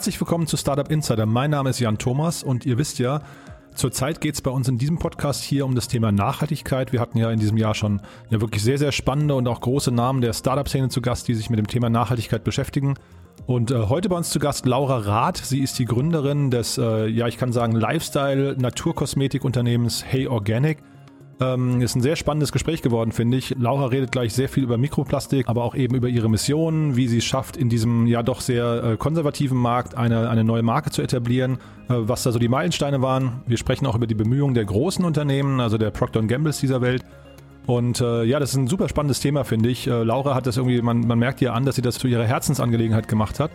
herzlich willkommen zu Startup Insider. Mein Name ist Jan Thomas und ihr wisst ja, Zurzeit geht es bei uns in diesem Podcast hier um das Thema Nachhaltigkeit. Wir hatten ja in diesem Jahr schon ja wirklich sehr, sehr spannende und auch große Namen der Startup-Szene zu Gast, die sich mit dem Thema Nachhaltigkeit beschäftigen. Und äh, heute bei uns zu Gast Laura Rath. Sie ist die Gründerin des, äh, ja, ich kann sagen, Lifestyle-Naturkosmetik-Unternehmens Hey Organic. Ähm, ist ein sehr spannendes Gespräch geworden, finde ich. Laura redet gleich sehr viel über Mikroplastik, aber auch eben über ihre Mission, wie sie es schafft, in diesem ja doch sehr äh, konservativen Markt eine, eine neue Marke zu etablieren, äh, was da so die Meilensteine waren. Wir sprechen auch über die Bemühungen der großen Unternehmen, also der Procter Gambles dieser Welt. Und äh, ja, das ist ein super spannendes Thema, finde ich. Äh, Laura hat das irgendwie, man, man merkt ihr an, dass sie das zu ihrer Herzensangelegenheit gemacht hat.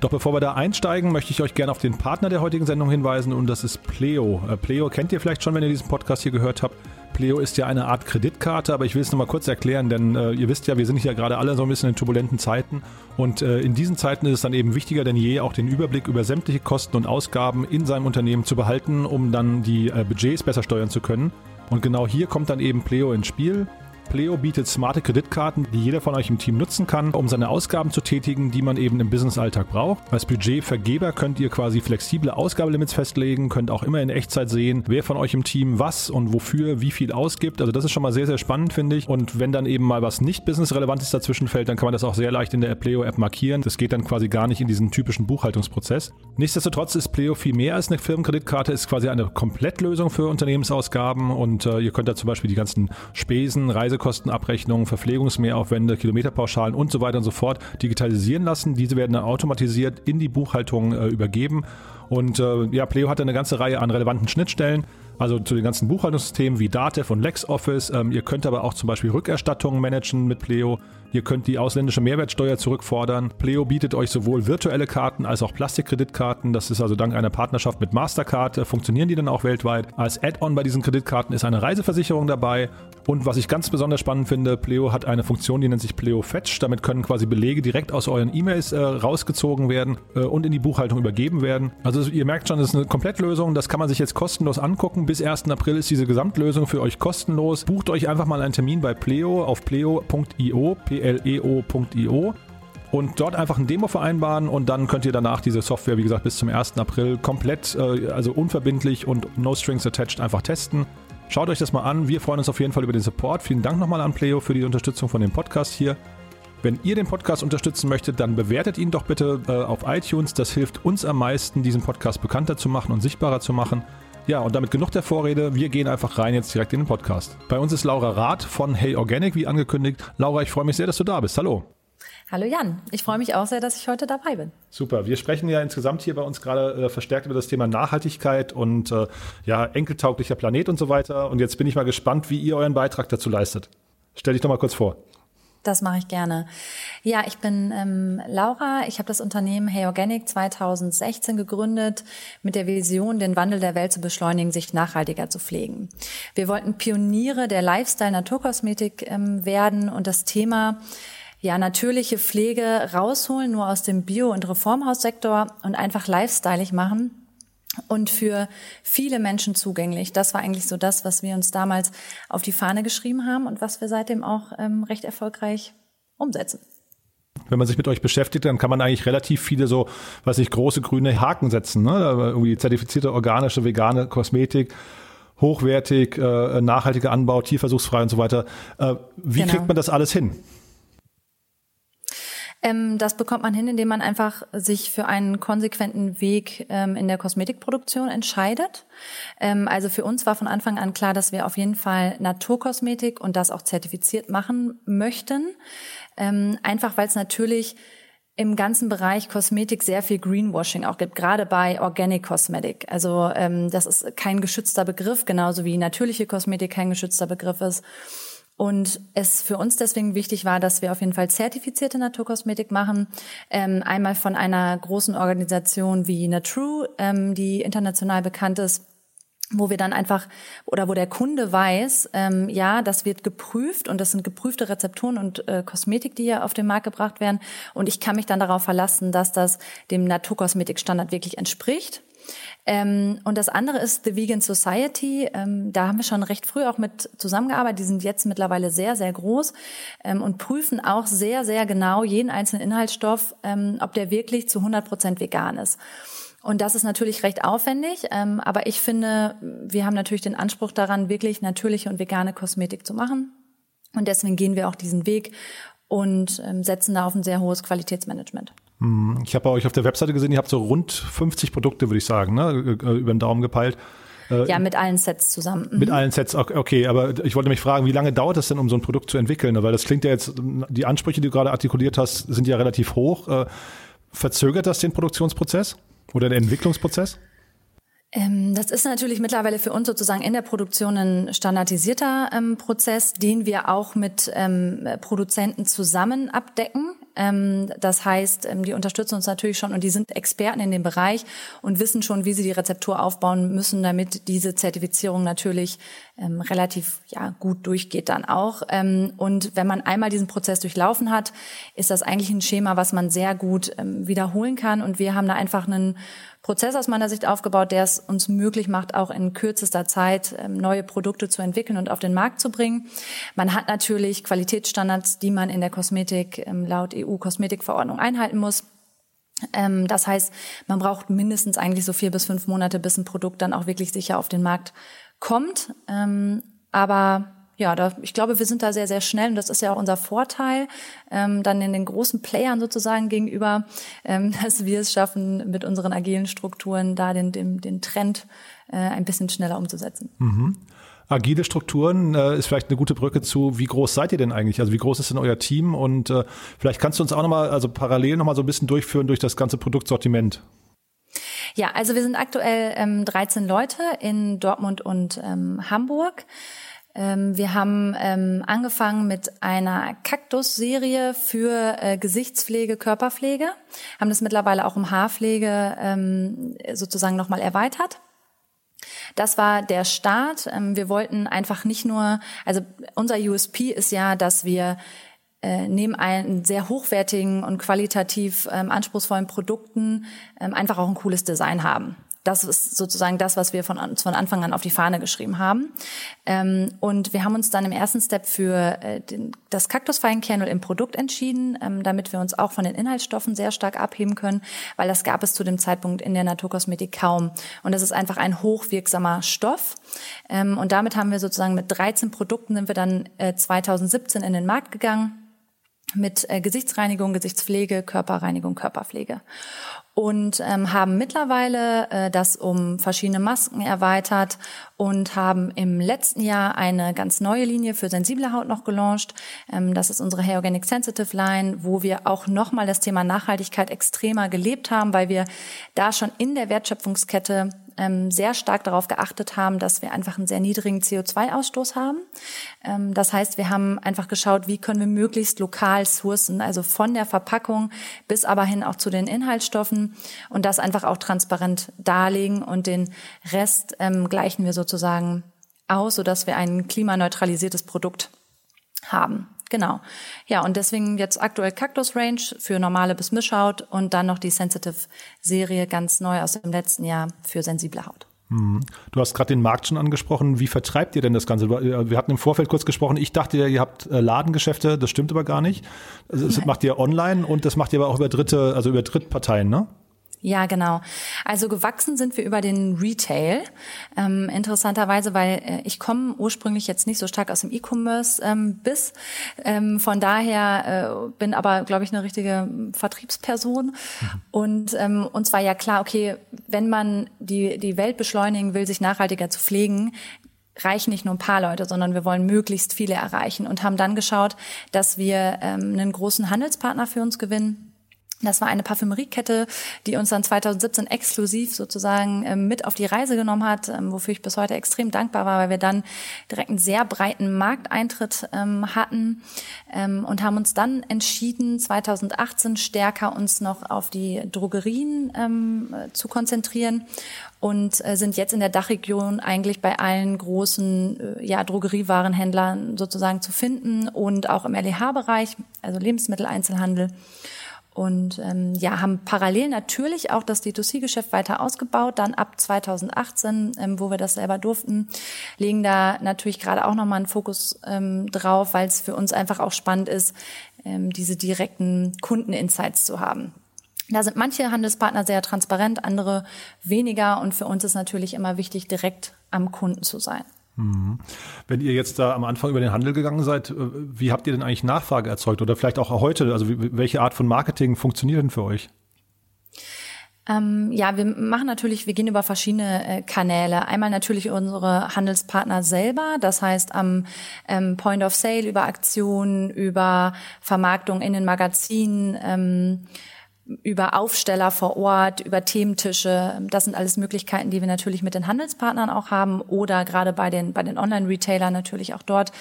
Doch bevor wir da einsteigen, möchte ich euch gerne auf den Partner der heutigen Sendung hinweisen und das ist Pleo. Äh, Pleo kennt ihr vielleicht schon, wenn ihr diesen Podcast hier gehört habt. Pleo ist ja eine Art Kreditkarte, aber ich will es nochmal kurz erklären, denn äh, ihr wisst ja, wir sind hier gerade alle so ein bisschen in turbulenten Zeiten und äh, in diesen Zeiten ist es dann eben wichtiger denn je, auch den Überblick über sämtliche Kosten und Ausgaben in seinem Unternehmen zu behalten, um dann die äh, Budgets besser steuern zu können. Und genau hier kommt dann eben Pleo ins Spiel. Pleo bietet smarte Kreditkarten, die jeder von euch im Team nutzen kann, um seine Ausgaben zu tätigen, die man eben im Businessalltag braucht. Als Budgetvergeber könnt ihr quasi flexible Ausgabelimits festlegen, könnt auch immer in Echtzeit sehen, wer von euch im Team was und wofür wie viel ausgibt. Also das ist schon mal sehr, sehr spannend, finde ich. Und wenn dann eben mal was nicht businessrelevantes dazwischen fällt, dann kann man das auch sehr leicht in der Pleo-App markieren. Das geht dann quasi gar nicht in diesen typischen Buchhaltungsprozess. Nichtsdestotrotz ist Pleo viel mehr als eine Firmenkreditkarte, ist quasi eine Komplettlösung für Unternehmensausgaben und äh, ihr könnt da zum Beispiel die ganzen Spesen, Reise Reisekostenabrechnungen, Verpflegungsmehraufwände, Kilometerpauschalen und so weiter und so fort digitalisieren lassen. Diese werden dann automatisiert in die Buchhaltung äh, übergeben. Und äh, ja, Pleo hat eine ganze Reihe an relevanten Schnittstellen. Also zu den ganzen Buchhaltungssystemen wie Datev und LexOffice. Ähm, ihr könnt aber auch zum Beispiel Rückerstattungen managen mit Pleo. Ihr könnt die ausländische Mehrwertsteuer zurückfordern. Pleo bietet euch sowohl virtuelle Karten als auch Plastikkreditkarten. Das ist also dank einer Partnerschaft mit Mastercard. Äh, funktionieren die dann auch weltweit. Als Add-on bei diesen Kreditkarten ist eine Reiseversicherung dabei. Und was ich ganz besonders spannend finde, Pleo hat eine Funktion, die nennt sich Pleo Fetch. Damit können quasi Belege direkt aus euren E-Mails äh, rausgezogen werden äh, und in die Buchhaltung übergeben werden. Also ihr merkt schon, das ist eine Komplettlösung. Das kann man sich jetzt kostenlos angucken. Bis 1. April ist diese Gesamtlösung für euch kostenlos. Bucht euch einfach mal einen Termin bei Pleo auf pleo.io, pleo.io und dort einfach ein Demo vereinbaren und dann könnt ihr danach diese Software, wie gesagt, bis zum 1. April komplett, äh, also unverbindlich und no strings attached einfach testen. Schaut euch das mal an. Wir freuen uns auf jeden Fall über den Support. Vielen Dank nochmal an Pleo für die Unterstützung von dem Podcast hier. Wenn ihr den Podcast unterstützen möchtet, dann bewertet ihn doch bitte äh, auf iTunes. Das hilft uns am meisten, diesen Podcast bekannter zu machen und sichtbarer zu machen. Ja, und damit genug der Vorrede. Wir gehen einfach rein jetzt direkt in den Podcast. Bei uns ist Laura Rath von Hey Organic, wie angekündigt. Laura, ich freue mich sehr, dass du da bist. Hallo. Hallo Jan, ich freue mich auch sehr, dass ich heute dabei bin. Super, wir sprechen ja insgesamt hier bei uns gerade äh, verstärkt über das Thema Nachhaltigkeit und äh, ja, enkeltauglicher Planet und so weiter. Und jetzt bin ich mal gespannt, wie ihr euren Beitrag dazu leistet. Stell dich doch mal kurz vor. Das mache ich gerne. Ja, ich bin ähm, Laura. Ich habe das Unternehmen Hey Organic 2016 gegründet mit der Vision, den Wandel der Welt zu beschleunigen, sich nachhaltiger zu pflegen. Wir wollten Pioniere der Lifestyle-Naturkosmetik ähm, werden und das Thema ja, natürliche Pflege rausholen, nur aus dem Bio- und Reformhaussektor und einfach lifestyleig machen und für viele Menschen zugänglich. Das war eigentlich so das, was wir uns damals auf die Fahne geschrieben haben und was wir seitdem auch ähm, recht erfolgreich umsetzen. Wenn man sich mit euch beschäftigt, dann kann man eigentlich relativ viele so, was ich große grüne Haken setzen. Ne? Irgendwie zertifizierte organische, vegane Kosmetik, hochwertig, äh, nachhaltiger Anbau, tierversuchsfrei und so weiter. Äh, wie genau. kriegt man das alles hin? Ähm, das bekommt man hin, indem man einfach sich für einen konsequenten Weg ähm, in der Kosmetikproduktion entscheidet. Ähm, also für uns war von Anfang an klar, dass wir auf jeden Fall Naturkosmetik und das auch zertifiziert machen möchten. Ähm, einfach weil es natürlich im ganzen Bereich Kosmetik sehr viel Greenwashing auch gibt, gerade bei Organic Cosmetic. Also ähm, das ist kein geschützter Begriff, genauso wie natürliche Kosmetik kein geschützter Begriff ist. Und es für uns deswegen wichtig war, dass wir auf jeden Fall zertifizierte Naturkosmetik machen. Ähm, einmal von einer großen Organisation wie Natrue, ähm, die international bekannt ist, wo wir dann einfach oder wo der Kunde weiß, ähm, ja, das wird geprüft und das sind geprüfte Rezepturen und äh, Kosmetik, die hier auf den Markt gebracht werden. Und ich kann mich dann darauf verlassen, dass das dem Naturkosmetikstandard wirklich entspricht. Ähm, und das andere ist The Vegan Society. Ähm, da haben wir schon recht früh auch mit zusammengearbeitet. Die sind jetzt mittlerweile sehr, sehr groß ähm, und prüfen auch sehr, sehr genau jeden einzelnen Inhaltsstoff, ähm, ob der wirklich zu 100 Prozent vegan ist. Und das ist natürlich recht aufwendig, ähm, aber ich finde, wir haben natürlich den Anspruch daran, wirklich natürliche und vegane Kosmetik zu machen. Und deswegen gehen wir auch diesen Weg und ähm, setzen da auf ein sehr hohes Qualitätsmanagement. Hm, ich habe bei euch auf der Webseite gesehen, ihr habt so rund 50 Produkte, würde ich sagen, ne? über den Daumen gepeilt. Äh, ja, mit allen Sets zusammen. Mhm. Mit allen Sets, okay, aber ich wollte mich fragen, wie lange dauert es denn, um so ein Produkt zu entwickeln? Weil das klingt ja jetzt, die Ansprüche, die du gerade artikuliert hast, sind ja relativ hoch. Äh, verzögert das den Produktionsprozess oder den Entwicklungsprozess? Ähm, das ist natürlich mittlerweile für uns sozusagen in der Produktion ein standardisierter ähm, Prozess, den wir auch mit ähm, Produzenten zusammen abdecken. Ähm, das heißt, ähm, die unterstützen uns natürlich schon und die sind Experten in dem Bereich und wissen schon, wie sie die Rezeptur aufbauen müssen, damit diese Zertifizierung natürlich ähm, relativ ja, gut durchgeht dann auch. und wenn man einmal diesen Prozess durchlaufen hat, ist das eigentlich ein Schema, was man sehr gut wiederholen kann. Und wir haben da einfach einen Prozess aus meiner Sicht aufgebaut, der es uns möglich macht, auch in kürzester Zeit ähm, neue Produkte zu entwickeln und auf den Markt zu bringen. Man hat natürlich Qualitätsstandards, die man in der Kosmetik ähm, laut EU-Kosmetikverordnung einhalten muss. Ähm, das heißt, man braucht mindestens eigentlich so vier bis fünf Monate, bis ein Produkt dann auch wirklich sicher auf den Markt kommt. Aber ja, da, ich glaube, wir sind da sehr, sehr schnell und das ist ja auch unser Vorteil, ähm, dann in den großen Playern sozusagen gegenüber, ähm, dass wir es schaffen, mit unseren agilen Strukturen da den, den, den Trend äh, ein bisschen schneller umzusetzen. Mhm. Agile Strukturen äh, ist vielleicht eine gute Brücke zu, wie groß seid ihr denn eigentlich? Also wie groß ist denn euer Team? Und äh, vielleicht kannst du uns auch nochmal, also parallel nochmal so ein bisschen durchführen durch das ganze Produktsortiment. Ja, also wir sind aktuell ähm, 13 Leute in Dortmund und ähm, Hamburg. Ähm, wir haben ähm, angefangen mit einer Kaktus-Serie für äh, Gesichtspflege, Körperpflege, haben das mittlerweile auch um Haarpflege ähm, sozusagen nochmal erweitert. Das war der Start. Ähm, wir wollten einfach nicht nur, also unser USP ist ja, dass wir äh, neben einen sehr hochwertigen und qualitativ ähm, anspruchsvollen Produkten ähm, einfach auch ein cooles Design haben. Das ist sozusagen das, was wir von, von Anfang an auf die Fahne geschrieben haben. Ähm, und wir haben uns dann im ersten Step für äh, den, das Kaktusfeinkernel im Produkt entschieden, ähm, damit wir uns auch von den Inhaltsstoffen sehr stark abheben können, weil das gab es zu dem Zeitpunkt in der Naturkosmetik kaum. Und das ist einfach ein hochwirksamer Stoff. Ähm, und damit haben wir sozusagen mit 13 Produkten sind wir dann äh, 2017 in den Markt gegangen mit äh, Gesichtsreinigung, Gesichtspflege, Körperreinigung, Körperpflege und ähm, haben mittlerweile äh, das um verschiedene Masken erweitert und haben im letzten Jahr eine ganz neue Linie für sensible Haut noch gelauncht. Ähm, das ist unsere Hair Organic Sensitive Line, wo wir auch nochmal das Thema Nachhaltigkeit extremer gelebt haben, weil wir da schon in der Wertschöpfungskette ähm, sehr stark darauf geachtet haben, dass wir einfach einen sehr niedrigen CO2-Ausstoß haben. Ähm, das heißt, wir haben einfach geschaut, wie können wir möglichst lokal sourcen, also von der Verpackung bis aber hin auch zu den Inhaltsstoffen und das einfach auch transparent darlegen und den Rest ähm, gleichen wir sozusagen aus, sodass wir ein klimaneutralisiertes Produkt haben. Genau. Ja, und deswegen jetzt aktuell Cactus Range für normale bis Mischhaut und dann noch die Sensitive Serie ganz neu aus dem letzten Jahr für sensible Haut. Hm. Du hast gerade den Markt schon angesprochen. Wie vertreibt ihr denn das Ganze? Wir hatten im Vorfeld kurz gesprochen. Ich dachte ja, ihr habt äh, Ladengeschäfte. Das stimmt aber gar nicht. Also das macht ihr online und das macht ihr aber auch über Dritte, also über Drittparteien, ne? Ja, genau. Also gewachsen sind wir über den Retail. Ähm, interessanterweise, weil äh, ich komme ursprünglich jetzt nicht so stark aus dem E-Commerce ähm, bis. Ähm, von daher äh, bin aber, glaube ich, eine richtige Vertriebsperson. Mhm. Und ähm, uns war ja klar, okay, wenn man die, die Welt beschleunigen will, sich nachhaltiger zu pflegen, reichen nicht nur ein paar Leute, sondern wir wollen möglichst viele erreichen und haben dann geschaut, dass wir ähm, einen großen Handelspartner für uns gewinnen das war eine Parfümeriekette, die uns dann 2017 exklusiv sozusagen ähm, mit auf die Reise genommen hat, ähm, wofür ich bis heute extrem dankbar war, weil wir dann direkt einen sehr breiten Markteintritt ähm, hatten und haben uns dann entschieden, 2018 stärker uns noch auf die Drogerien zu konzentrieren und äh, sind jetzt in der Dachregion eigentlich bei allen großen äh, ja, Drogeriewarenhändlern sozusagen zu finden und auch im LEH-Bereich, also Lebensmitteleinzelhandel. Und ähm, ja, haben parallel natürlich auch das D2C-Geschäft weiter ausgebaut. Dann ab 2018, ähm, wo wir das selber durften, legen da natürlich gerade auch nochmal einen Fokus ähm, drauf, weil es für uns einfach auch spannend ist, ähm, diese direkten Kundeninsights zu haben. Da sind manche Handelspartner sehr transparent, andere weniger. Und für uns ist natürlich immer wichtig, direkt am Kunden zu sein. Mhm. Wenn ihr jetzt da am Anfang über den Handel gegangen seid, äh, wie habt ihr denn eigentlich Nachfrage erzeugt oder vielleicht auch heute? Also welche Art von Marketing funktioniert denn für euch? Ähm, ja, wir machen natürlich, wir gehen über verschiedene äh, Kanäle. Einmal natürlich unsere Handelspartner selber, das heißt am ähm, Point of Sale über Aktionen, über Vermarktung in den Magazinen. Ähm, über Aufsteller vor Ort, über Thementische. Das sind alles Möglichkeiten, die wir natürlich mit den Handelspartnern auch haben oder gerade bei den, bei den Online-Retailern natürlich auch dort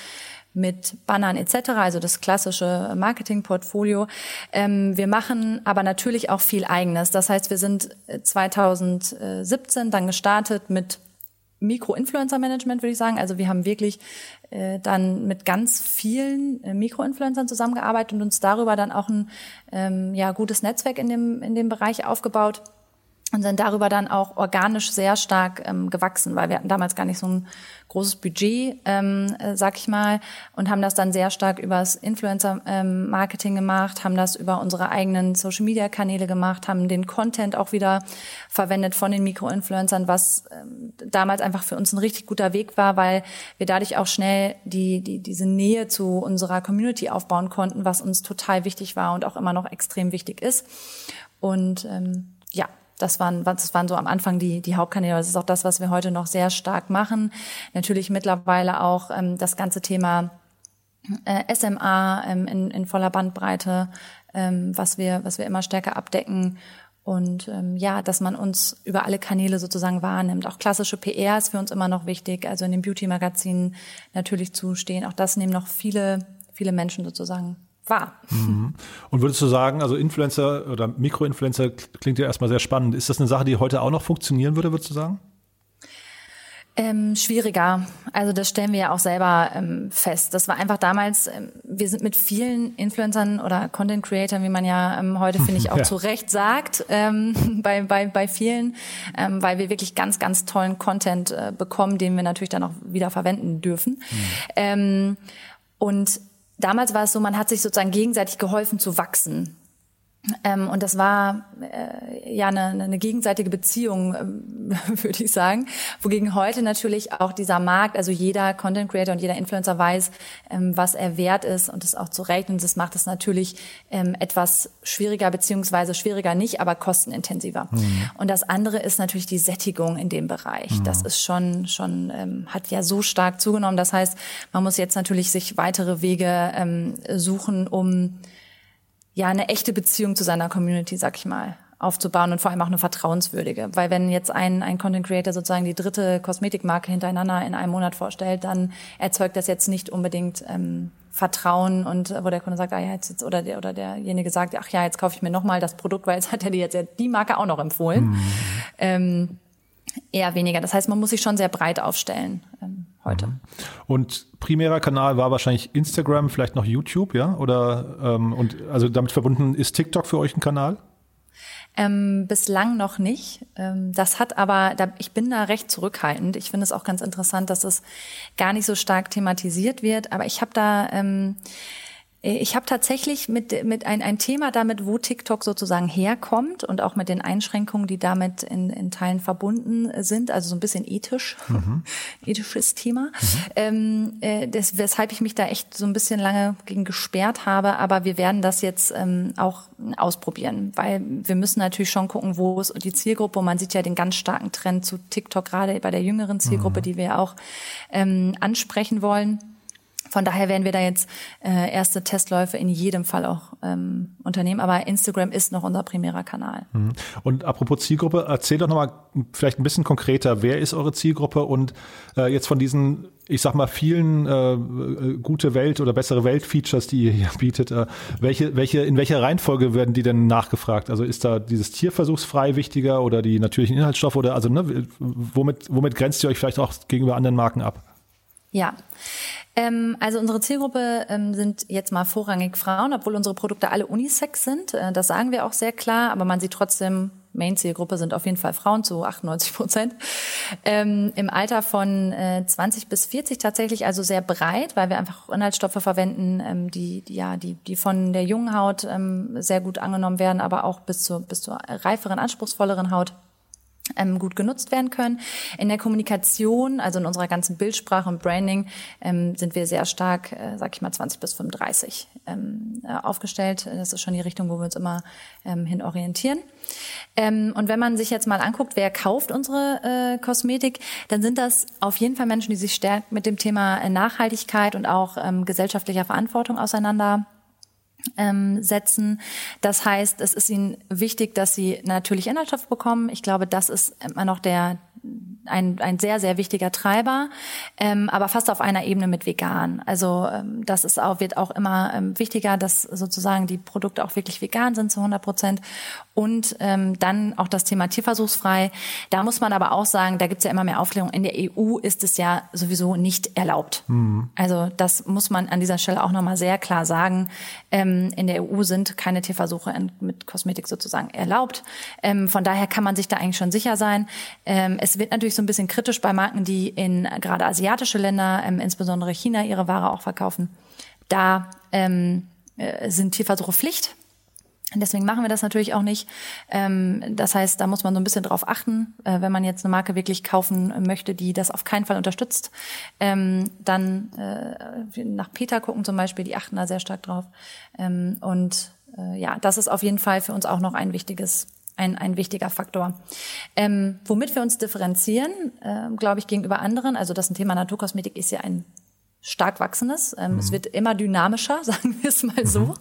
mit Bannern etc., also das klassische Marketingportfolio. Ähm, wir machen aber natürlich auch viel Eigenes. Das heißt, wir sind 2017 dann gestartet mit Mikro-Influencer-Management, würde ich sagen. Also wir haben wirklich äh, dann mit ganz vielen äh, Mikro-Influencern zusammengearbeitet und uns darüber dann auch ein ähm, ja, gutes Netzwerk in dem, in dem Bereich aufgebaut und sind darüber dann auch organisch sehr stark ähm, gewachsen, weil wir hatten damals gar nicht so ein großes Budget, ähm, äh, sag ich mal, und haben das dann sehr stark übers Influencer-Marketing ähm, gemacht, haben das über unsere eigenen Social-Media-Kanäle gemacht, haben den Content auch wieder verwendet von den Mikro-Influencern, was ähm, damals einfach für uns ein richtig guter Weg war, weil wir dadurch auch schnell die, die, diese Nähe zu unserer Community aufbauen konnten, was uns total wichtig war und auch immer noch extrem wichtig ist. Und ähm, ja, das waren, das waren so am Anfang die, die Hauptkanäle. Das ist auch das, was wir heute noch sehr stark machen. Natürlich mittlerweile auch ähm, das ganze Thema äh, SMA ähm, in, in voller Bandbreite, ähm, was wir, was wir immer stärker abdecken. Und ähm, ja, dass man uns über alle Kanäle sozusagen wahrnimmt. Auch klassische PR ist für uns immer noch wichtig, also in den Beauty-Magazinen natürlich zu stehen. Auch das nehmen noch viele, viele Menschen sozusagen war. Mhm. Und würdest du sagen, also Influencer oder Mikroinfluencer klingt ja erstmal sehr spannend. Ist das eine Sache, die heute auch noch funktionieren würde, würdest du sagen? Ähm, schwieriger. Also das stellen wir ja auch selber ähm, fest. Das war einfach damals, ähm, wir sind mit vielen Influencern oder Content Creatern, wie man ja ähm, heute, finde ich, auch ja. zu Recht sagt, ähm, bei, bei, bei vielen, ähm, weil wir wirklich ganz, ganz tollen Content äh, bekommen, den wir natürlich dann auch wieder verwenden dürfen. Mhm. und damals war es so, man hat sich sozusagen gegenseitig geholfen zu wachsen. Ähm, und das war äh, ja eine, eine gegenseitige Beziehung, ähm, würde ich sagen. Wogegen heute natürlich auch dieser Markt, also jeder Content Creator und jeder Influencer weiß, ähm, was er wert ist und es auch zu rechnen. Das macht es natürlich ähm, etwas schwieriger, beziehungsweise schwieriger nicht, aber kostenintensiver. Mhm. Und das andere ist natürlich die Sättigung in dem Bereich. Mhm. Das ist schon, schon, ähm, hat ja so stark zugenommen. Das heißt, man muss jetzt natürlich sich weitere Wege ähm, suchen, um ja eine echte Beziehung zu seiner Community, sag ich mal, aufzubauen und vor allem auch eine vertrauenswürdige. Weil wenn jetzt ein, ein Content Creator sozusagen die dritte Kosmetikmarke hintereinander in einem Monat vorstellt, dann erzeugt das jetzt nicht unbedingt ähm, Vertrauen und wo der Kunde sagt, ah ja, jetzt, jetzt oder der oder derjenige sagt, ach ja, jetzt kaufe ich mir nochmal das Produkt, weil jetzt hat er dir jetzt die Marke auch noch empfohlen. Mhm. Ähm, eher weniger. Das heißt, man muss sich schon sehr breit aufstellen ähm, heute. Mhm. Und primärer Kanal war wahrscheinlich Instagram, vielleicht noch YouTube, ja? Oder ähm, und also damit verbunden ist TikTok für euch ein Kanal? Ähm, bislang noch nicht. Ähm, das hat aber, da, ich bin da recht zurückhaltend. Ich finde es auch ganz interessant, dass es gar nicht so stark thematisiert wird. Aber ich habe da ähm, äh, ich habe tatsächlich mit, mit ein, ein Thema damit, wo TikTok sozusagen herkommt und auch mit den Einschränkungen, die damit in, in Teilen verbunden sind, also so ein bisschen ethisch, mhm. ethisches Thema, mhm. ähm, äh, das, weshalb ich mich da echt so ein bisschen lange gegen gesperrt habe. Aber wir werden das jetzt ähm, auch ausprobieren, weil wir müssen natürlich schon gucken, wo ist die Zielgruppe. Und man sieht ja den ganz starken Trend zu TikTok, gerade bei der jüngeren Zielgruppe, mhm. die wir auch ähm, ansprechen wollen. Von daher werden wir da jetzt äh, erste Testläufe in jedem Fall auch ähm, unternehmen. Aber Instagram ist noch unser primärer Kanal. Mhm. Und apropos Zielgruppe, erzähl doch nochmal vielleicht ein bisschen konkreter, wer ist eure Zielgruppe und äh, jetzt von diesen, ich sag mal, vielen äh, äh gute Welt oder bessere Welt-Features, die ihr hier bietet, äh, welche, welche, in welcher Reihenfolge werden die denn nachgefragt? Also ist da dieses Tierversuchsfrei wichtiger oder die natürlichen Inhaltsstoffe oder also ne, womit, womit grenzt ihr euch vielleicht auch gegenüber anderen Marken ab? Ja. Ähm, also unsere Zielgruppe ähm, sind jetzt mal vorrangig Frauen, obwohl unsere Produkte alle Unisex sind. Äh, das sagen wir auch sehr klar, aber man sieht trotzdem Main-Zielgruppe sind auf jeden Fall Frauen zu 98 Prozent. Ähm, Im Alter von äh, 20 bis 40 tatsächlich also sehr breit, weil wir einfach Inhaltsstoffe verwenden, ähm, die, die, ja, die, die von der jungen Haut ähm, sehr gut angenommen werden, aber auch bis zur, bis zur reiferen, anspruchsvolleren Haut ähm, gut genutzt werden können. In der Kommunikation, also in unserer ganzen Bildsprache und Branding, ähm, sind wir sehr stark, äh, sag ich mal, 20 bis 35 ähm, äh, aufgestellt. Das ist schon die Richtung, wo wir uns immer ähm, hin orientieren. Ähm, und wenn man sich jetzt mal anguckt, wer kauft unsere äh, Kosmetik, dann sind das auf jeden Fall Menschen, die sich stärker mit dem Thema Nachhaltigkeit und auch ähm, gesellschaftlicher Verantwortung auseinander ähm, setzen. Das heißt, es ist ihnen wichtig, dass sie natürlich Inhaltsstoffe bekommen. Ich glaube, das ist immer noch der ein, ein sehr, sehr wichtiger Treiber, ähm, aber fast auf einer Ebene mit vegan. Also ähm, das ist auch, wird auch immer ähm, wichtiger, dass sozusagen die Produkte auch wirklich vegan sind zu 100 Prozent. Und ähm, dann auch das Thema tierversuchsfrei. Da muss man aber auch sagen, da gibt's ja immer mehr Aufklärung. In der EU ist es ja sowieso nicht erlaubt. Mhm. Also das muss man an dieser Stelle auch nochmal sehr klar sagen. Ähm, in der EU sind keine Tierversuche mit Kosmetik sozusagen erlaubt. Ähm, von daher kann man sich da eigentlich schon sicher sein. Ähm, es wird natürlich so ein bisschen kritisch bei Marken, die in gerade asiatische Länder, ähm, insbesondere China, ihre Ware auch verkaufen. Da ähm, äh, sind Tierversuche Pflicht. Deswegen machen wir das natürlich auch nicht. Ähm, das heißt, da muss man so ein bisschen drauf achten, äh, wenn man jetzt eine Marke wirklich kaufen möchte, die das auf keinen Fall unterstützt. Ähm, dann äh, nach Peter gucken zum Beispiel, die achten da sehr stark drauf. Ähm, und äh, ja, das ist auf jeden Fall für uns auch noch ein wichtiges ein, ein wichtiger Faktor. Ähm, womit wir uns differenzieren, äh, glaube ich, gegenüber anderen, also das Thema Naturkosmetik ist ja ein stark wachsendes. Ähm, mhm. Es wird immer dynamischer, sagen wir es mal so. Mhm.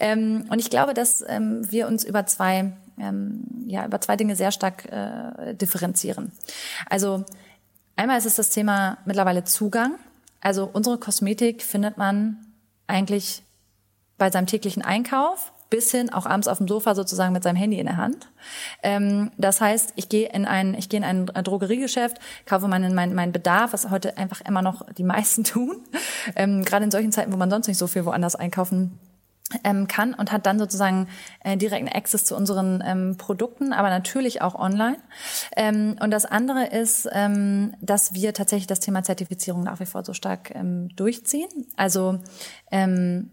Ähm, und ich glaube, dass ähm, wir uns über zwei, ähm, ja, über zwei Dinge sehr stark äh, differenzieren. Also einmal ist es das Thema mittlerweile Zugang. Also unsere Kosmetik findet man eigentlich bei seinem täglichen Einkauf bis hin auch abends auf dem Sofa sozusagen mit seinem Handy in der Hand. Ähm, das heißt, ich gehe in ein, ich gehe in ein Drogeriegeschäft, kaufe meinen, meinen, meinen Bedarf, was heute einfach immer noch die meisten tun. Ähm, gerade in solchen Zeiten, wo man sonst nicht so viel woanders einkaufen ähm, kann und hat dann sozusagen äh, direkten Access zu unseren ähm, Produkten, aber natürlich auch online. Ähm, und das andere ist, ähm, dass wir tatsächlich das Thema Zertifizierung nach wie vor so stark ähm, durchziehen. Also ähm,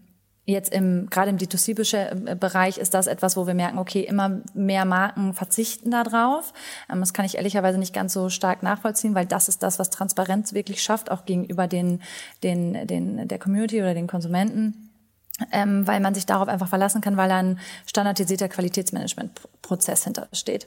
Jetzt im, gerade im D2C-Bereich ist das etwas, wo wir merken, okay, immer mehr Marken verzichten darauf. Ähm, das kann ich ehrlicherweise nicht ganz so stark nachvollziehen, weil das ist das, was Transparenz wirklich schafft, auch gegenüber den, den, den, der Community oder den Konsumenten ähm, weil man sich darauf einfach verlassen kann, weil ein standardisierter Qualitätsmanagementprozess hintersteht.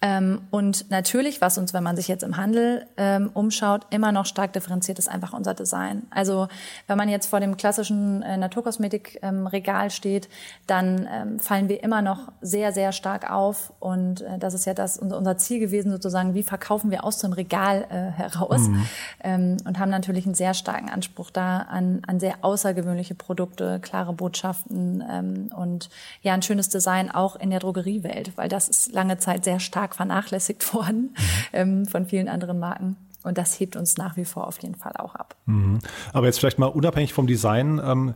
Ähm, und natürlich, was uns, wenn man sich jetzt im Handel ähm, umschaut, immer noch stark differenziert, ist einfach unser Design. Also wenn man jetzt vor dem klassischen äh, Naturkosmetikregal ähm, steht, dann ähm, fallen wir immer noch sehr, sehr stark auf. Und äh, das ist ja das unser Ziel gewesen, sozusagen, wie verkaufen wir aus dem Regal äh, heraus mhm. Ähm, und haben natürlich einen sehr starken Anspruch da an, an sehr außergewöhnliche Produkte, klare Botschaften ähm, und ja, ein schönes Design auch in der Drogeriewelt, weil das ist lange Zeit sehr stark vernachlässigt worden ähm, von vielen anderen Marken. Und das hebt uns nach wie vor auf jeden Fall auch ab. Mhm. Aber jetzt vielleicht mal unabhängig vom Design, ähm,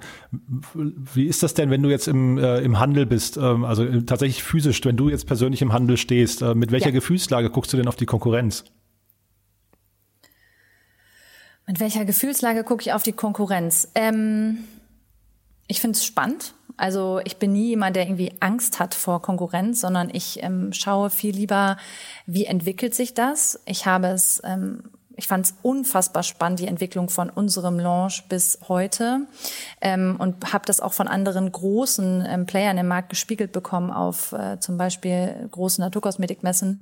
wie ist das denn, wenn du jetzt im, äh, im Handel bist, ähm, also äh, tatsächlich physisch, wenn du jetzt persönlich im Handel stehst, äh, mit welcher ja. Gefühlslage guckst du denn auf die Konkurrenz? Mit welcher Gefühlslage gucke ich auf die Konkurrenz? Ähm ich finde es spannend. Also ich bin nie jemand, der irgendwie Angst hat vor Konkurrenz, sondern ich ähm, schaue viel lieber, wie entwickelt sich das. Ich habe es, ähm, ich fand es unfassbar spannend, die Entwicklung von unserem Launch bis heute ähm, und habe das auch von anderen großen ähm, Playern im Markt gespiegelt bekommen auf äh, zum Beispiel großen Naturkosmetikmessen,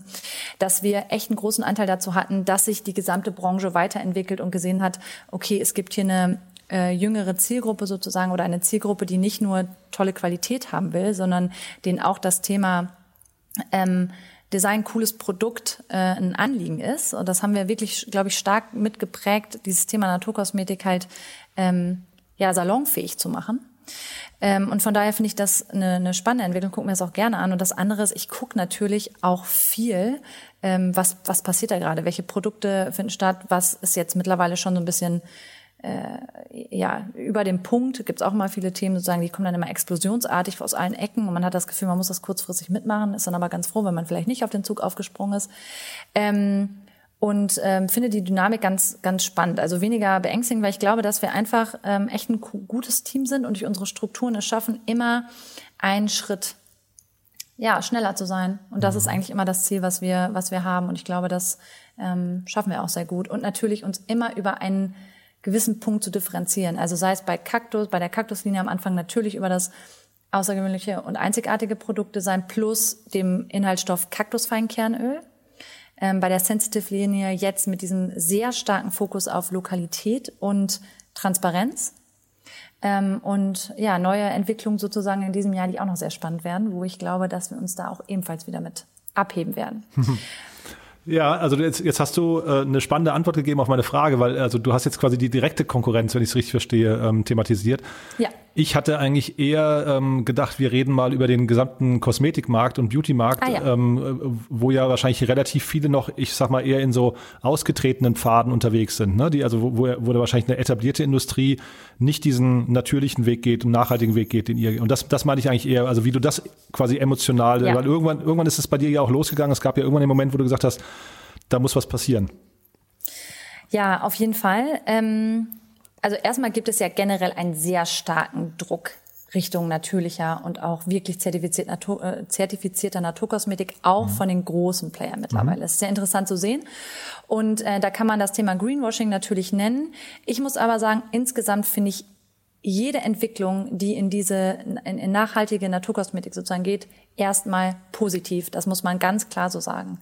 dass wir echt einen großen Anteil dazu hatten, dass sich die gesamte Branche weiterentwickelt und gesehen hat, okay, es gibt hier eine äh, jüngere Zielgruppe sozusagen oder eine Zielgruppe, die nicht nur tolle Qualität haben will, sondern denen auch das Thema ähm, Design, cooles Produkt äh, ein Anliegen ist. Und das haben wir wirklich, glaube ich, stark mitgeprägt, dieses Thema Naturkosmetik halt ähm, ja salonfähig zu machen. Ähm, und von daher finde ich das eine, eine spannende Entwicklung, gucken wir das auch gerne an. Und das andere ist, ich gucke natürlich auch viel, ähm, was, was passiert da gerade, welche Produkte finden statt, was ist jetzt mittlerweile schon so ein bisschen ja, über dem Punkt gibt es auch mal viele Themen, sozusagen, die kommen dann immer explosionsartig aus allen Ecken und man hat das Gefühl, man muss das kurzfristig mitmachen, ist dann aber ganz froh, wenn man vielleicht nicht auf den Zug aufgesprungen ist. Ähm, und ähm, finde die Dynamik ganz, ganz spannend. Also weniger beängstigend, weil ich glaube, dass wir einfach ähm, echt ein gutes Team sind und durch unsere Strukturen es schaffen, immer einen Schritt ja, schneller zu sein. Und das ist mhm. eigentlich immer das Ziel, was wir, was wir haben. Und ich glaube, das ähm, schaffen wir auch sehr gut. Und natürlich uns immer über einen gewissen Punkt zu differenzieren. Also sei es bei Kaktus, bei der Kaktuslinie am Anfang natürlich über das außergewöhnliche und einzigartige Produktdesign plus dem Inhaltsstoff Kaktusfeinkernöl. Ähm, bei der Sensitive-Linie jetzt mit diesem sehr starken Fokus auf Lokalität und Transparenz. Ähm, und ja, neue Entwicklungen sozusagen in diesem Jahr, die auch noch sehr spannend werden, wo ich glaube, dass wir uns da auch ebenfalls wieder mit abheben werden. Ja, also jetzt, jetzt hast du äh, eine spannende Antwort gegeben auf meine Frage, weil also du hast jetzt quasi die direkte Konkurrenz, wenn ich es richtig verstehe, ähm, thematisiert. Ja. Ich hatte eigentlich eher ähm, gedacht, wir reden mal über den gesamten Kosmetikmarkt und Beautymarkt, ah, ja. ähm, wo ja wahrscheinlich relativ viele noch, ich sag mal, eher in so ausgetretenen Pfaden unterwegs sind, ne? Die, also wo, wo da wahrscheinlich eine etablierte Industrie nicht diesen natürlichen Weg geht, einen nachhaltigen Weg geht, den ihr. Und das, das meine ich eigentlich eher, also wie du das quasi emotional, ja. weil irgendwann, irgendwann ist es bei dir ja auch losgegangen. Es gab ja irgendwann den Moment, wo du gesagt hast, da muss was passieren. Ja, auf jeden Fall. Ähm also erstmal gibt es ja generell einen sehr starken Druck Richtung natürlicher und auch wirklich zertifiziert Natur, äh, zertifizierter Naturkosmetik, auch mhm. von den großen Playern mittlerweile. Mhm. Das ist sehr interessant zu sehen. Und äh, da kann man das Thema Greenwashing natürlich nennen. Ich muss aber sagen, insgesamt finde ich jede Entwicklung, die in diese in, in nachhaltige Naturkosmetik sozusagen geht, erstmal positiv. Das muss man ganz klar so sagen.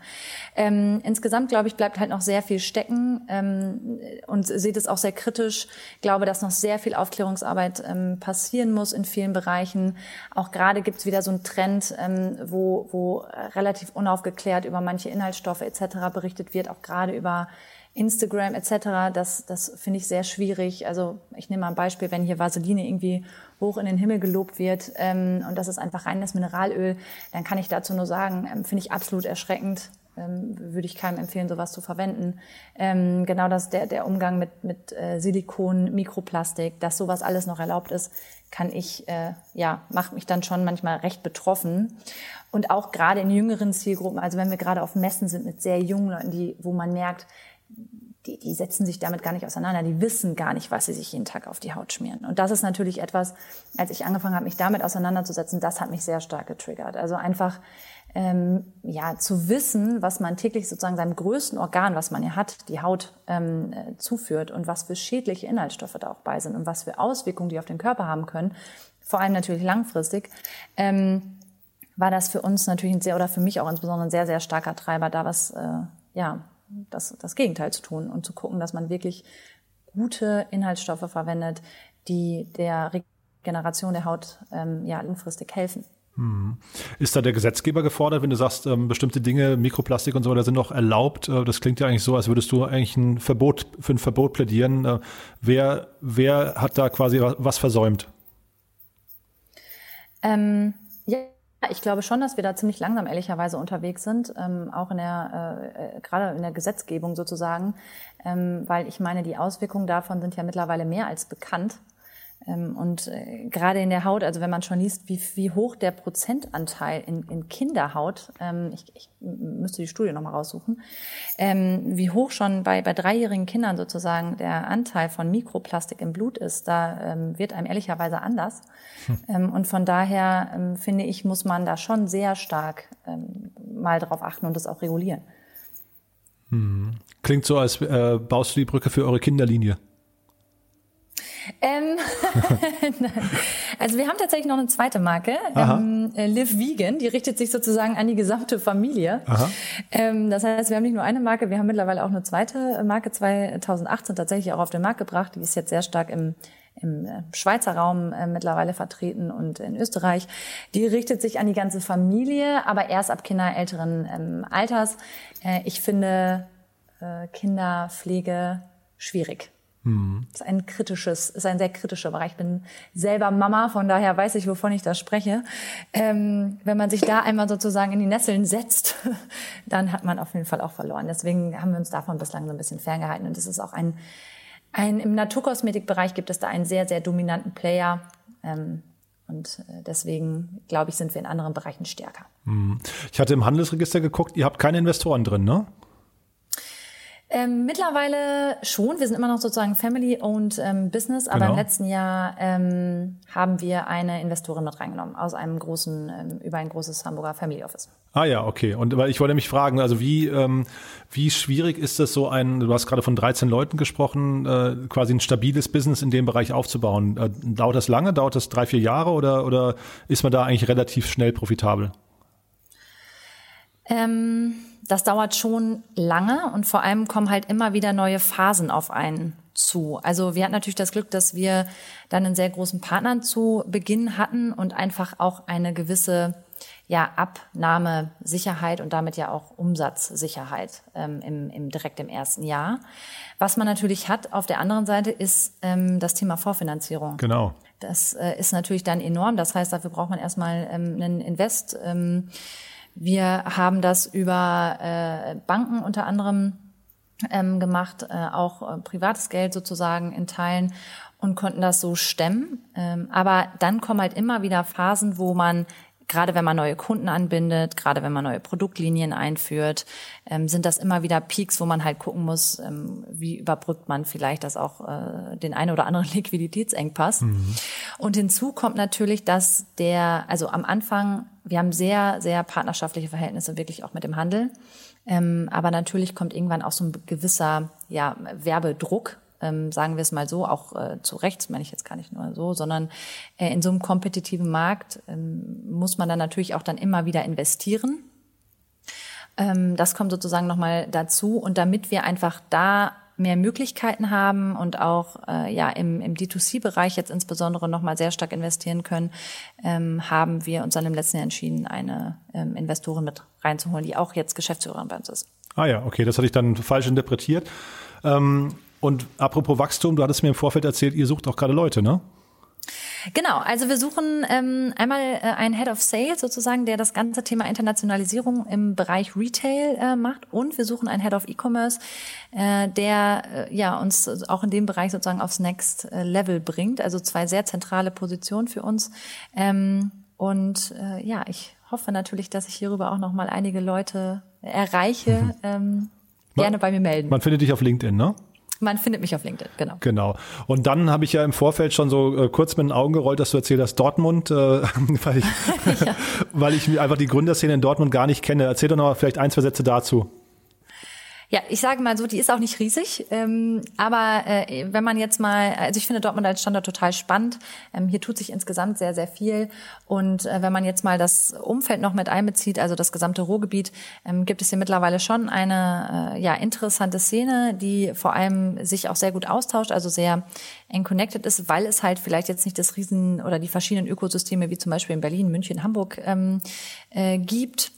Ähm, insgesamt glaube ich bleibt halt noch sehr viel stecken ähm, und seht es auch sehr kritisch. Ich glaube, dass noch sehr viel Aufklärungsarbeit ähm, passieren muss in vielen Bereichen. Auch gerade gibt es wieder so einen Trend, ähm, wo, wo relativ unaufgeklärt über manche Inhaltsstoffe etc. berichtet wird, auch gerade über Instagram etc., das, das finde ich sehr schwierig. Also ich nehme mal ein Beispiel, wenn hier Vaseline irgendwie hoch in den Himmel gelobt wird ähm, und das ist einfach reines Mineralöl, dann kann ich dazu nur sagen, ähm, finde ich absolut erschreckend. Ähm, würde ich keinem empfehlen, sowas zu verwenden. Ähm, genau das, der, der Umgang mit, mit äh, Silikon, Mikroplastik, dass sowas alles noch erlaubt ist, kann ich, äh, ja, macht mich dann schon manchmal recht betroffen. Und auch gerade in jüngeren Zielgruppen, also wenn wir gerade auf Messen sind mit sehr jungen Leuten, die, wo man merkt, die, die setzen sich damit gar nicht auseinander, die wissen gar nicht, was sie sich jeden Tag auf die Haut schmieren. Und das ist natürlich etwas, als ich angefangen habe, mich damit auseinanderzusetzen, das hat mich sehr stark getriggert. Also einfach ähm, ja zu wissen, was man täglich sozusagen seinem größten Organ, was man ja hat, die Haut ähm, äh, zuführt und was für schädliche Inhaltsstoffe da auch bei sind und was für Auswirkungen die auf den Körper haben können, vor allem natürlich langfristig. Ähm, war das für uns natürlich ein sehr oder für mich auch insbesondere ein sehr sehr starker Treiber, da was äh, ja das, das Gegenteil zu tun und zu gucken, dass man wirklich gute Inhaltsstoffe verwendet, die der Regeneration der Haut ähm, ja, langfristig helfen. Hm. Ist da der Gesetzgeber gefordert, wenn du sagst, ähm, bestimmte Dinge, Mikroplastik und so weiter sind noch erlaubt? Äh, das klingt ja eigentlich so, als würdest du eigentlich ein Verbot für ein Verbot plädieren. Äh, wer, wer hat da quasi was versäumt? Ähm, ja, ich glaube schon, dass wir da ziemlich langsam ehrlicherweise unterwegs sind, ähm, auch in der äh, äh, gerade in der Gesetzgebung sozusagen, ähm, weil ich meine, die Auswirkungen davon sind ja mittlerweile mehr als bekannt. Ähm, und äh, gerade in der Haut, also wenn man schon liest, wie, wie hoch der Prozentanteil in, in Kinderhaut, ähm, ich, ich müsste die Studie nochmal raussuchen, ähm, wie hoch schon bei, bei dreijährigen Kindern sozusagen der Anteil von Mikroplastik im Blut ist, da wird einem ehrlicherweise anders. Hm. Und von daher finde ich, muss man da schon sehr stark mal drauf achten und das auch regulieren. Hm. Klingt so, als äh, baust du die Brücke für eure Kinderlinie. Ähm, also wir haben tatsächlich noch eine zweite Marke, ähm, äh, Live Vegan, die richtet sich sozusagen an die gesamte Familie. Ähm, das heißt, wir haben nicht nur eine Marke, wir haben mittlerweile auch eine zweite Marke 2018 tatsächlich auch auf den Markt gebracht. Die ist jetzt sehr stark im im äh, Schweizer Raum äh, mittlerweile vertreten und in Österreich. Die richtet sich an die ganze Familie, aber erst ab Kinder älteren ähm, Alters. Äh, ich finde äh, Kinderpflege schwierig. Mhm. ist ein kritisches, ist ein sehr kritischer Bereich. Ich bin selber Mama, von daher weiß ich, wovon ich da spreche. Ähm, wenn man sich da einmal sozusagen in die Nesseln setzt, dann hat man auf jeden Fall auch verloren. Deswegen haben wir uns davon bislang so ein bisschen ferngehalten. Und es ist auch ein, Ein, Im Naturkosmetikbereich gibt es da einen sehr, sehr dominanten Player. Ähm, und äh, deswegen, glaube ich, sind wir in anderen Bereichen stärker. Hm. Ich hatte im Handelsregister geguckt, ihr habt keine Investoren drin, ne? Ähm, mittlerweile schon. Wir sind immer noch sozusagen Family-owned ähm, Business, aber genau. im letzten Jahr ähm, haben wir eine Investorin mit reingenommen aus einem großen, ähm, über ein großes Hamburger Family Office. Ah ja, okay. Und weil ich wollte mich fragen, also wie, ähm, wie schwierig ist es so ein, du hast gerade von 13 Leuten gesprochen, äh, quasi ein stabiles Business in dem Bereich aufzubauen. Äh, dauert das lange? Dauert das drei, vier Jahre oder, oder ist man da eigentlich relativ schnell profitabel? Ähm das dauert schon lange und vor allem kommen halt immer wieder neue Phasen auf einen zu. Also wir hatten natürlich das Glück, dass wir dann einen sehr großen Partner zu Beginn hatten und einfach auch eine gewisse ja, Abnahmesicherheit und damit ja auch Umsatzsicherheit ähm, im, im, direkt im ersten Jahr. Was man natürlich hat auf der anderen Seite ist ähm, das Thema Vorfinanzierung. Genau. Das äh, ist natürlich dann enorm. Das heißt, dafür braucht man erstmal ähm, einen Invest. Ähm, wir haben das über äh, Banken unter anderem ähm, gemacht, äh, auch äh, privates Geld sozusagen in Teilen und konnten das so stemmen. Ähm, aber dann kommen halt immer wieder Phasen, wo man gerade wenn man neue Kunden anbindet, gerade wenn man neue Produktlinien einführt, ähm, sind das immer wieder Peaks, wo man halt gucken muss, ähm, wie überbrückt man vielleicht das auch äh, den einen oder anderen Liquiditätsengpass. Mhm. Und hinzu kommt natürlich, dass der, also am Anfang, wir haben sehr, sehr partnerschaftliche Verhältnisse wirklich auch mit dem Handel. Ähm, aber natürlich kommt irgendwann auch so ein gewisser ja, Werbedruck ähm, sagen wir es mal so, auch äh, zu Recht, meine ich jetzt gar nicht nur so, sondern äh, in so einem kompetitiven Markt ähm, muss man dann natürlich auch dann immer wieder investieren. Ähm, das kommt sozusagen nochmal dazu. Und damit wir einfach da mehr Möglichkeiten haben und auch äh, ja im, im D2C-Bereich jetzt insbesondere nochmal sehr stark investieren können, ähm, haben wir uns dann im letzten Jahr entschieden, eine ähm, Investorin mit reinzuholen, die auch jetzt Geschäftsführerin bei uns ist. Ah ja, okay, das hatte ich dann falsch interpretiert. Ähm, und apropos Wachstum, du hattest mir im Vorfeld erzählt, ihr sucht auch gerade Leute, ne? Genau, also wir suchen ähm, einmal äh, einen Head of Sales sozusagen, der das ganze Thema Internationalisierung im Bereich Retail äh, macht und wir suchen einen Head of E-Commerce, äh, der äh, ja uns auch in dem Bereich sozusagen aufs Next äh, Level bringt. Also zwei sehr zentrale Positionen für uns. Ähm, und äh, ja, ich hoffe natürlich, dass ich hierüber auch noch mal einige Leute erreiche. Mhm. Ähm, gerne bei mir melden. Man findet dich auf LinkedIn, ne? Man findet mich auf LinkedIn, genau. Genau. Und dann habe ich ja im Vorfeld schon so äh, kurz mit den Augen gerollt, dass du erzählt hast, Dortmund, äh, weil, ich, ja. weil ich einfach die Gründerszene in Dortmund gar nicht kenne. Erzähl doch noch vielleicht ein, zwei Sätze dazu. Ja, ich sage mal so, die ist auch nicht riesig, ähm, aber äh, wenn man jetzt mal, also ich finde Dortmund als Standort total spannend. Ähm, hier tut sich insgesamt sehr, sehr viel und äh, wenn man jetzt mal das Umfeld noch mit einbezieht, also das gesamte Ruhrgebiet, ähm, gibt es hier mittlerweile schon eine äh, ja interessante Szene, die vor allem sich auch sehr gut austauscht, also sehr eng connected ist, weil es halt vielleicht jetzt nicht das Riesen oder die verschiedenen Ökosysteme wie zum Beispiel in Berlin, München, Hamburg ähm, äh, gibt.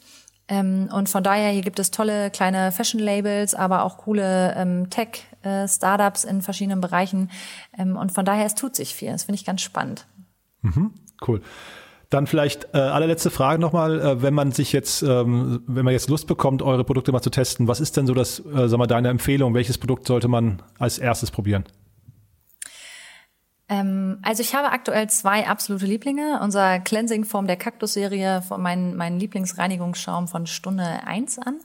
Ähm, und von daher, hier gibt es tolle kleine Fashion-Labels, aber auch coole ähm, Tech-Startups in verschiedenen Bereichen. Ähm, und von daher, es tut sich viel. Das finde ich ganz spannend. Mhm, cool. Dann vielleicht äh, allerletzte Frage nochmal, äh, wenn man sich jetzt, ähm, wenn man jetzt Lust bekommt, eure Produkte mal zu testen, was ist denn so das, äh, sag mal, deine Empfehlung? Welches Produkt sollte man als erstes probieren? Ähm, also ich habe aktuell zwei absolute Lieblinge. Unser Cleansing Form der Kaktus-Serie, mein, mein Lieblingsreinigungsschaum von Stunde eins an.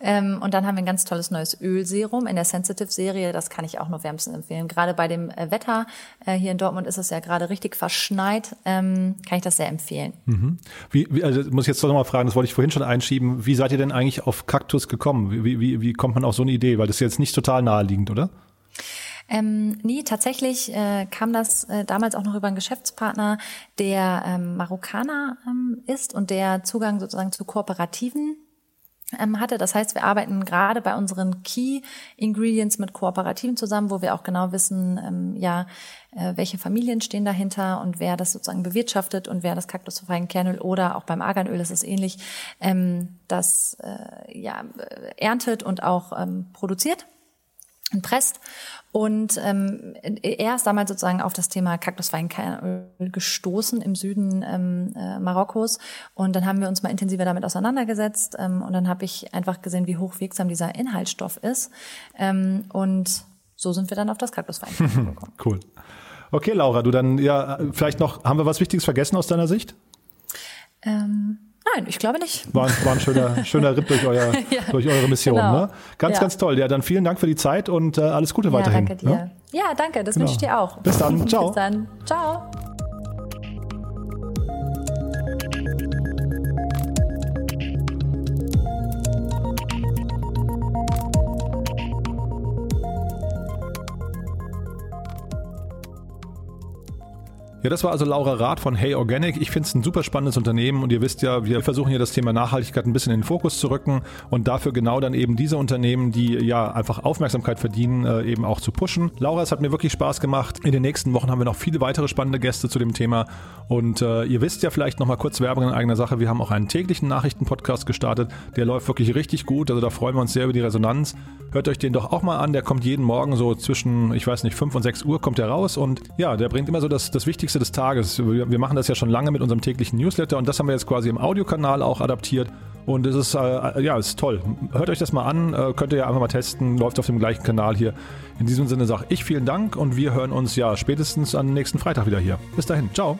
Ähm, und dann haben wir ein ganz tolles neues Ölserum in der Sensitive-Serie. Das kann ich auch nur wärmstens empfehlen. Gerade bei dem äh, Wetter äh, hier in Dortmund ist es ja gerade richtig verschneit. Ähm, kann ich das sehr empfehlen. Mhm. Wie, wie, also muss ich jetzt doch nochmal fragen, das wollte ich vorhin schon einschieben. Wie seid ihr denn eigentlich auf Kaktus gekommen? Wie, wie, wie kommt man auf so eine Idee? Weil das ist jetzt nicht total naheliegend, oder? Ähm, nee, tatsächlich äh, kam das äh, damals auch noch über einen Geschäftspartner, der ähm, Marokkaner ähm, ist und der Zugang sozusagen zu Kooperativen ähm, hatte. Das heißt, wir arbeiten gerade bei unseren Key Ingredients mit Kooperativen zusammen, wo wir auch genau wissen, ähm, ja, äh, welche Familien stehen dahinter und wer das sozusagen bewirtschaftet und wer das kaktusfreien Kernöl oder auch beim Arganöl ist es ähnlich, ähm, das äh, ja, erntet und auch ähm, produziert und presst. Und ähm, er ist damals sozusagen auf das Thema Kaktusweinkernöl gestoßen im Süden ähm, äh, Marokkos. Und dann haben wir uns mal intensiver damit auseinandergesetzt. Ähm, und dann habe ich einfach gesehen, wie hochwirksam dieser Inhaltsstoff ist. Ähm, und so sind wir dann auf das Kaktuswein gekommen. cool. Okay, Laura, du dann ja vielleicht noch, haben wir was Wichtiges vergessen aus deiner Sicht? Ähm, nein, ich glaube nicht. War, war ein schöner, schöner Ritt durch, euer, ja, durch eure Mission. Genau. Ne? Ganz, ja. ganz toll. Ja, dann vielen Dank für die Zeit und äh, alles Gute ja, weiterhin. Danke dir. Ne? Ja, danke. Das genau. wünsche ich dir auch. Bis dann. Ciao. Bis dann. Ciao. Ja, das war also Laura Rath von Hey Organic. Ich finde es ein super spannendes Unternehmen und ihr wisst ja, wir versuchen hier das Thema Nachhaltigkeit ein bisschen in den Fokus zu rücken und dafür genau dann eben diese Unternehmen, die ja einfach Aufmerksamkeit verdienen, äh, eben auch zu pushen. Laura, es hat mir wirklich Spaß gemacht. In den nächsten Wochen haben wir noch viele weitere spannende Gäste zu dem Thema und äh, ihr wisst ja vielleicht nochmal kurz Werbung in eigener Sache. Wir haben auch einen täglichen Nachrichtenpodcast gestartet. Der läuft wirklich richtig gut. Also da freuen wir uns sehr über die Resonanz. Hört euch den doch auch mal an. Der kommt jeden Morgen so zwischen, ich weiß nicht, 5 und 6 Uhr kommt der raus und ja, der bringt immer so das, das Wichtigste Wichtigste des Tages. Wir machen das ja schon lange mit unserem täglichen Newsletter und das haben wir jetzt quasi im Audiokanal auch adaptiert. Und es ist, äh, ja, ist toll. Hört euch das mal an, äh, könnt ihr ja einfach mal testen, läuft auf dem gleichen Kanal hier. In diesem Sinne sage ich vielen Dank und wir hören uns ja spätestens am nächsten Freitag wieder hier. Bis dahin, ciao.